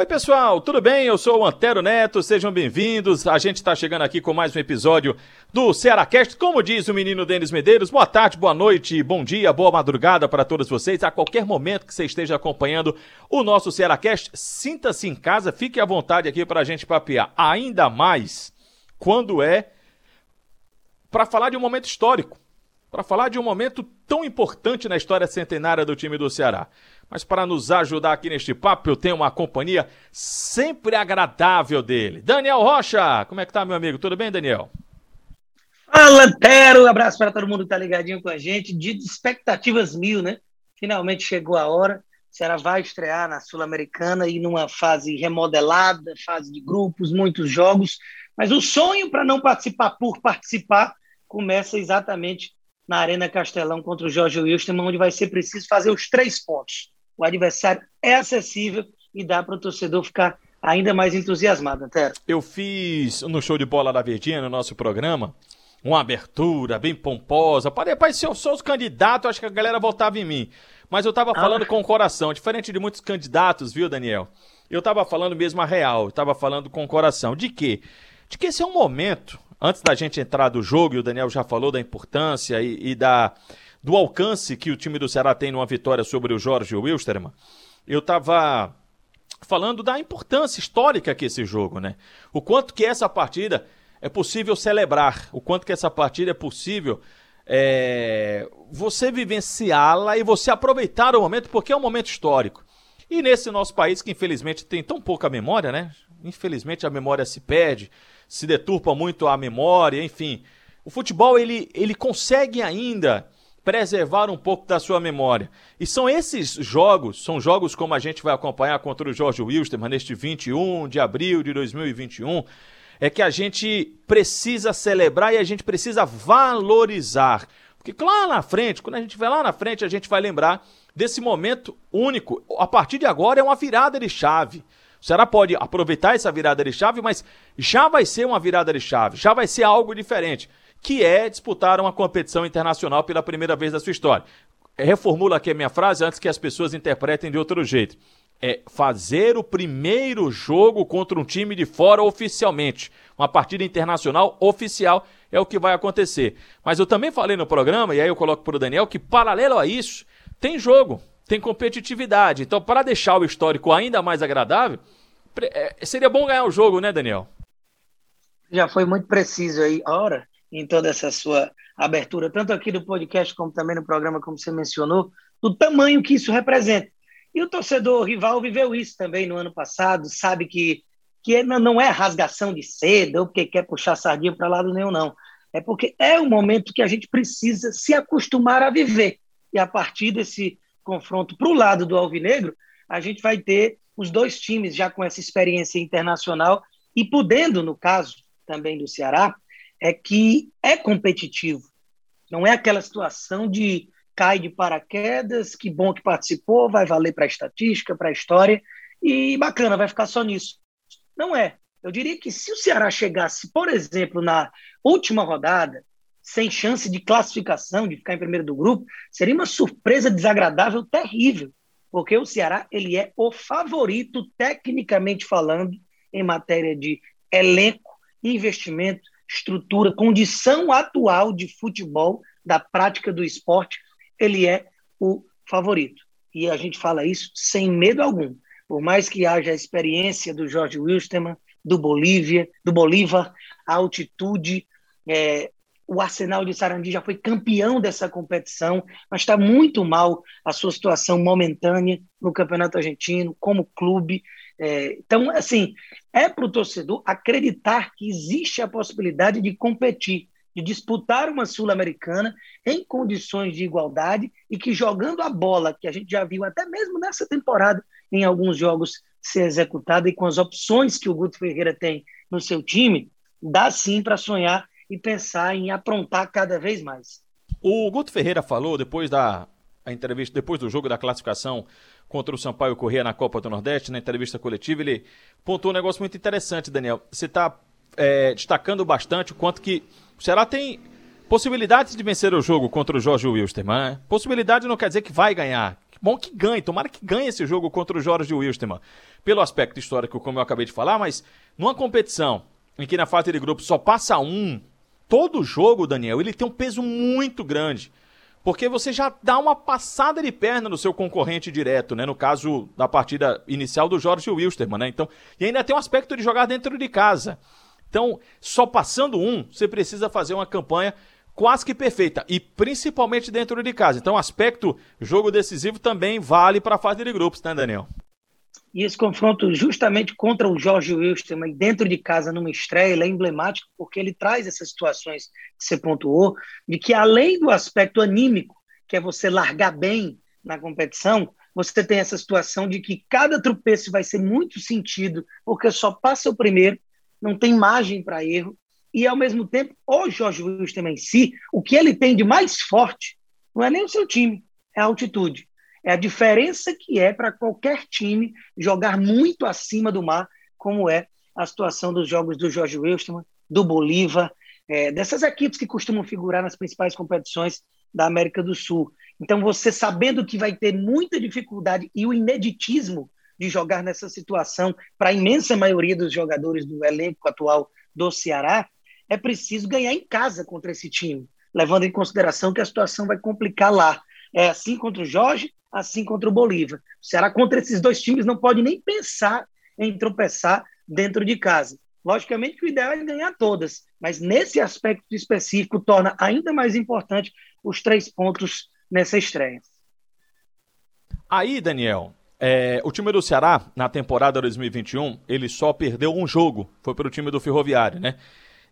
Oi, pessoal, tudo bem? Eu sou o Antero Neto, sejam bem-vindos. A gente está chegando aqui com mais um episódio do Cearacast. Como diz o menino Denis Medeiros, boa tarde, boa noite, bom dia, boa madrugada para todos vocês. A qualquer momento que você esteja acompanhando o nosso Cearacast, sinta-se em casa, fique à vontade aqui para a gente papear. Ainda mais quando é para falar de um momento histórico, para falar de um momento tão importante na história centenária do time do Ceará. Mas para nos ajudar aqui neste papo, eu tenho uma companhia sempre agradável dele. Daniel Rocha, como é que tá, meu amigo? Tudo bem, Daniel? Fala, Antero! Um abraço para todo mundo que tá ligadinho com a gente. De expectativas mil, né? Finalmente chegou a hora. O Ceará vai estrear na Sul-Americana e numa fase remodelada, fase de grupos, muitos jogos. Mas o sonho para não participar por participar começa exatamente na Arena Castelão contra o Jorge Wilson, onde vai ser preciso fazer os três pontos o adversário é acessível e dá para o torcedor ficar ainda mais entusiasmado, Antero. Eu fiz no show de bola da Verdinha, no nosso programa, uma abertura bem pomposa. Parece se eu sou os candidatos, acho que a galera votava em mim. Mas eu tava ah. falando ah. com o coração, diferente de muitos candidatos, viu, Daniel? Eu tava falando mesmo a real, eu tava falando com o coração. De quê? De que esse é um momento, antes da gente entrar do jogo, e o Daniel já falou da importância e, e da do alcance que o time do Ceará tem numa vitória sobre o Jorge Wilstermann, eu estava falando da importância histórica que esse jogo, né? O quanto que essa partida é possível celebrar, o quanto que essa partida é possível é, você vivenciá-la e você aproveitar o momento, porque é um momento histórico. E nesse nosso país que infelizmente tem tão pouca memória, né? Infelizmente a memória se perde, se deturpa muito a memória, enfim. O futebol ele, ele consegue ainda preservar um pouco da sua memória. E são esses jogos, são jogos como a gente vai acompanhar contra o Jorge Wilstermann neste 21 de abril de 2021, é que a gente precisa celebrar e a gente precisa valorizar. Porque lá na frente, quando a gente vai lá na frente, a gente vai lembrar desse momento único. A partir de agora é uma virada de chave. O Ceará pode aproveitar essa virada de chave, mas já vai ser uma virada de chave, já vai ser algo diferente que é disputar uma competição internacional pela primeira vez da sua história. Reformulo aqui a minha frase antes que as pessoas interpretem de outro jeito. É fazer o primeiro jogo contra um time de fora oficialmente. Uma partida internacional oficial é o que vai acontecer. Mas eu também falei no programa, e aí eu coloco para o Daniel, que paralelo a isso, tem jogo, tem competitividade. Então, para deixar o histórico ainda mais agradável, é, seria bom ganhar o jogo, né, Daniel? Já foi muito preciso aí. Ora, em toda essa sua abertura, tanto aqui do podcast como também no programa, como você mencionou, do tamanho que isso representa. E o torcedor rival viveu isso também no ano passado, sabe que, que não é rasgação de seda ou porque quer puxar sardinha para lado nenhum, não. É porque é um momento que a gente precisa se acostumar a viver. E a partir desse confronto para o lado do Alvinegro, a gente vai ter os dois times já com essa experiência internacional e podendo, no caso também do Ceará, é que é competitivo. Não é aquela situação de cai de paraquedas, que bom que participou, vai valer para a estatística, para a história, e bacana, vai ficar só nisso. Não é. Eu diria que se o Ceará chegasse, por exemplo, na última rodada, sem chance de classificação, de ficar em primeiro do grupo, seria uma surpresa desagradável, terrível, porque o Ceará ele é o favorito, tecnicamente falando, em matéria de elenco, investimento, estrutura, condição atual de futebol, da prática do esporte, ele é o favorito. E a gente fala isso sem medo algum. Por mais que haja a experiência do Jorge Wilstermann, do Bolívia, do Bolívar, a altitude, é, o Arsenal de Sarandi já foi campeão dessa competição, mas está muito mal a sua situação momentânea no Campeonato Argentino, como clube. É, então, assim, é para o torcedor acreditar que existe a possibilidade de competir, de disputar uma Sul-Americana em condições de igualdade e que jogando a bola, que a gente já viu até mesmo nessa temporada, em alguns jogos ser executada e com as opções que o Guto Ferreira tem no seu time, dá sim para sonhar e pensar em aprontar cada vez mais. O Guto Ferreira falou, depois da entrevista depois do jogo da classificação contra o Sampaio Corrêa na Copa do Nordeste, na entrevista coletiva, ele pontuou um negócio muito interessante, Daniel. Você está é, destacando bastante o quanto que o Ceará tem possibilidades de vencer o jogo contra o Jorge Wilstermann. Né? Possibilidade não quer dizer que vai ganhar. Bom que ganhe, tomara que ganhe esse jogo contra o Jorge Wilstermann. Pelo aspecto histórico, como eu acabei de falar, mas numa competição em que na fase de grupo só passa um, todo jogo, Daniel, ele tem um peso muito grande. Porque você já dá uma passada de perna no seu concorrente direto, né? No caso da partida inicial do Jorge Wilstermann, né? Então, e ainda tem um aspecto de jogar dentro de casa. Então, só passando um, você precisa fazer uma campanha quase que perfeita e principalmente dentro de casa. Então, aspecto jogo decisivo também vale para a fase de grupos, né, Daniel? E esse confronto justamente contra o Jorge Wilstermann dentro de casa numa estreia, ele é emblemático porque ele traz essas situações que você pontuou, de que além do aspecto anímico, que é você largar bem na competição, você tem essa situação de que cada tropeço vai ser muito sentido, porque só passa o primeiro, não tem margem para erro, e ao mesmo tempo, o Jorge Wilstermann em si, o que ele tem de mais forte não é nem o seu time, é a altitude. É a diferença que é para qualquer time jogar muito acima do mar, como é a situação dos jogos do Jorge Wilstermann, do Bolívar, é, dessas equipes que costumam figurar nas principais competições da América do Sul. Então, você sabendo que vai ter muita dificuldade e o ineditismo de jogar nessa situação para a imensa maioria dos jogadores do elenco atual do Ceará, é preciso ganhar em casa contra esse time, levando em consideração que a situação vai complicar lá. É assim contra o Jorge, assim contra o Bolívar. O Ceará contra esses dois times não pode nem pensar em tropeçar dentro de casa. Logicamente que o ideal é ganhar todas, mas nesse aspecto específico torna ainda mais importante os três pontos nessa estreia. Aí, Daniel, é, o time do Ceará, na temporada 2021, ele só perdeu um jogo. Foi para o time do Ferroviário, né?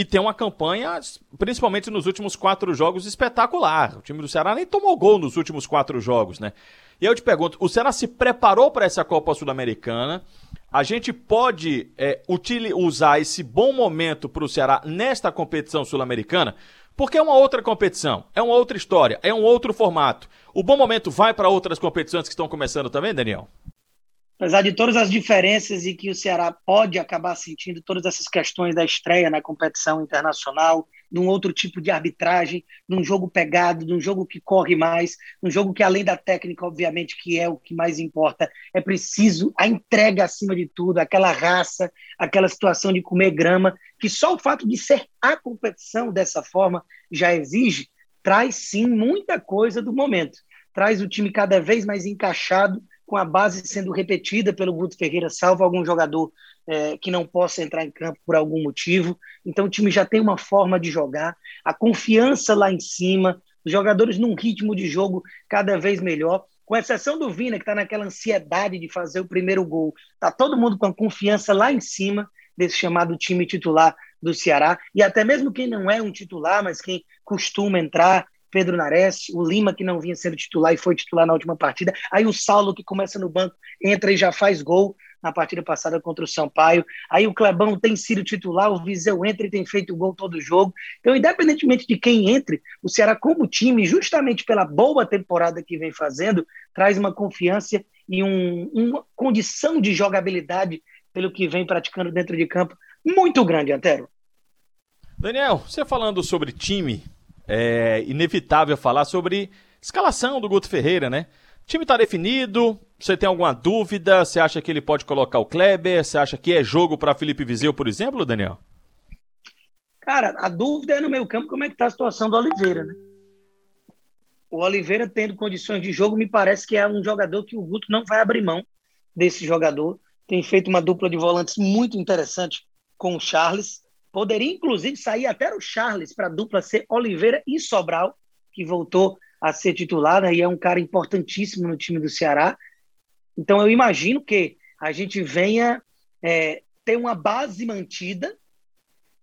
E tem uma campanha, principalmente nos últimos quatro jogos, espetacular. O time do Ceará nem tomou gol nos últimos quatro jogos, né? E eu te pergunto, o Ceará se preparou para essa Copa Sul-Americana? A gente pode é, usar esse bom momento para o Ceará nesta competição sul-americana? Porque é uma outra competição, é uma outra história, é um outro formato. O bom momento vai para outras competições que estão começando também, Daniel? Apesar de todas as diferenças e que o Ceará pode acabar sentindo todas essas questões da estreia na competição internacional, num outro tipo de arbitragem, num jogo pegado, num jogo que corre mais, num jogo que além da técnica, obviamente, que é o que mais importa, é preciso a entrega acima de tudo, aquela raça, aquela situação de comer grama, que só o fato de ser a competição dessa forma já exige, traz sim muita coisa do momento. Traz o time cada vez mais encaixado com a base sendo repetida pelo Guto Ferreira, salvo algum jogador é, que não possa entrar em campo por algum motivo. Então o time já tem uma forma de jogar, a confiança lá em cima, os jogadores num ritmo de jogo cada vez melhor. Com exceção do Vina, que está naquela ansiedade de fazer o primeiro gol. Está todo mundo com a confiança lá em cima desse chamado time titular do Ceará. E até mesmo quem não é um titular, mas quem costuma entrar, Pedro Nares, o Lima, que não vinha sendo titular e foi titular na última partida. Aí o Saulo, que começa no banco, entra e já faz gol na partida passada contra o Sampaio. Aí o Clebão tem sido titular, o Viseu entra e tem feito gol todo jogo. Então, independentemente de quem entre, o Ceará, como time, justamente pela boa temporada que vem fazendo, traz uma confiança e um, uma condição de jogabilidade pelo que vem praticando dentro de campo muito grande, Antero. Daniel, você falando sobre time, é inevitável falar sobre escalação do Guto Ferreira, né? O time está definido. Você tem alguma dúvida? Você acha que ele pode colocar o Kleber? Você acha que é jogo para Felipe Vizeu, por exemplo, Daniel? Cara, a dúvida é no meio campo como é que tá a situação do Oliveira, né? O Oliveira tendo condições de jogo, me parece que é um jogador que o Guto não vai abrir mão desse jogador. Tem feito uma dupla de volantes muito interessante com o Charles. Poderia, inclusive, sair até o Charles para a dupla ser Oliveira e Sobral, que voltou a ser titular né, e é um cara importantíssimo no time do Ceará. Então, eu imagino que a gente venha é, ter uma base mantida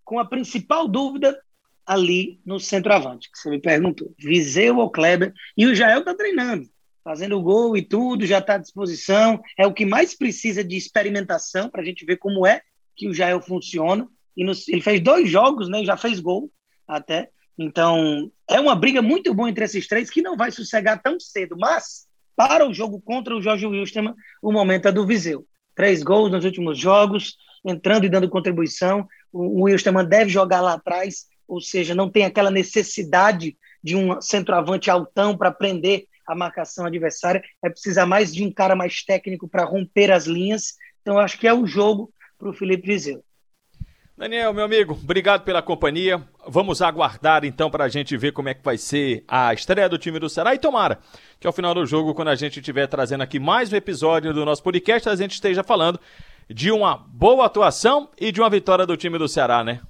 com a principal dúvida ali no centroavante, que você me perguntou. Viseu ou Kleber? E o Jael está treinando, fazendo gol e tudo, já está à disposição. É o que mais precisa de experimentação para a gente ver como é que o Jael funciona. E nos, ele fez dois jogos, né? Já fez gol até Então, é uma briga muito boa entre esses três que não vai sossegar tão cedo, mas para o jogo contra o Jorge Wilstermann, o momento é do Viseu. Três gols nos últimos jogos, entrando e dando contribuição. O Wilstermann deve jogar lá atrás, ou seja, não tem aquela necessidade de um centroavante altão para prender a marcação adversária, é precisar mais de um cara mais técnico para romper as linhas. Então, acho que é o jogo para o Felipe Viseu. Daniel, meu amigo, obrigado pela companhia. Vamos aguardar então para a gente ver como é que vai ser a estreia do time do Ceará e tomara que ao final do jogo, quando a gente estiver trazendo aqui mais um episódio do nosso podcast, a gente esteja falando de uma boa atuação e de uma vitória do time do Ceará, né?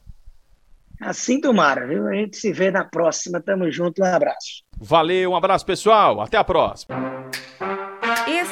Assim tomara, viu? A gente se vê na próxima. Tamo junto, um abraço. Valeu, um abraço pessoal, até a próxima.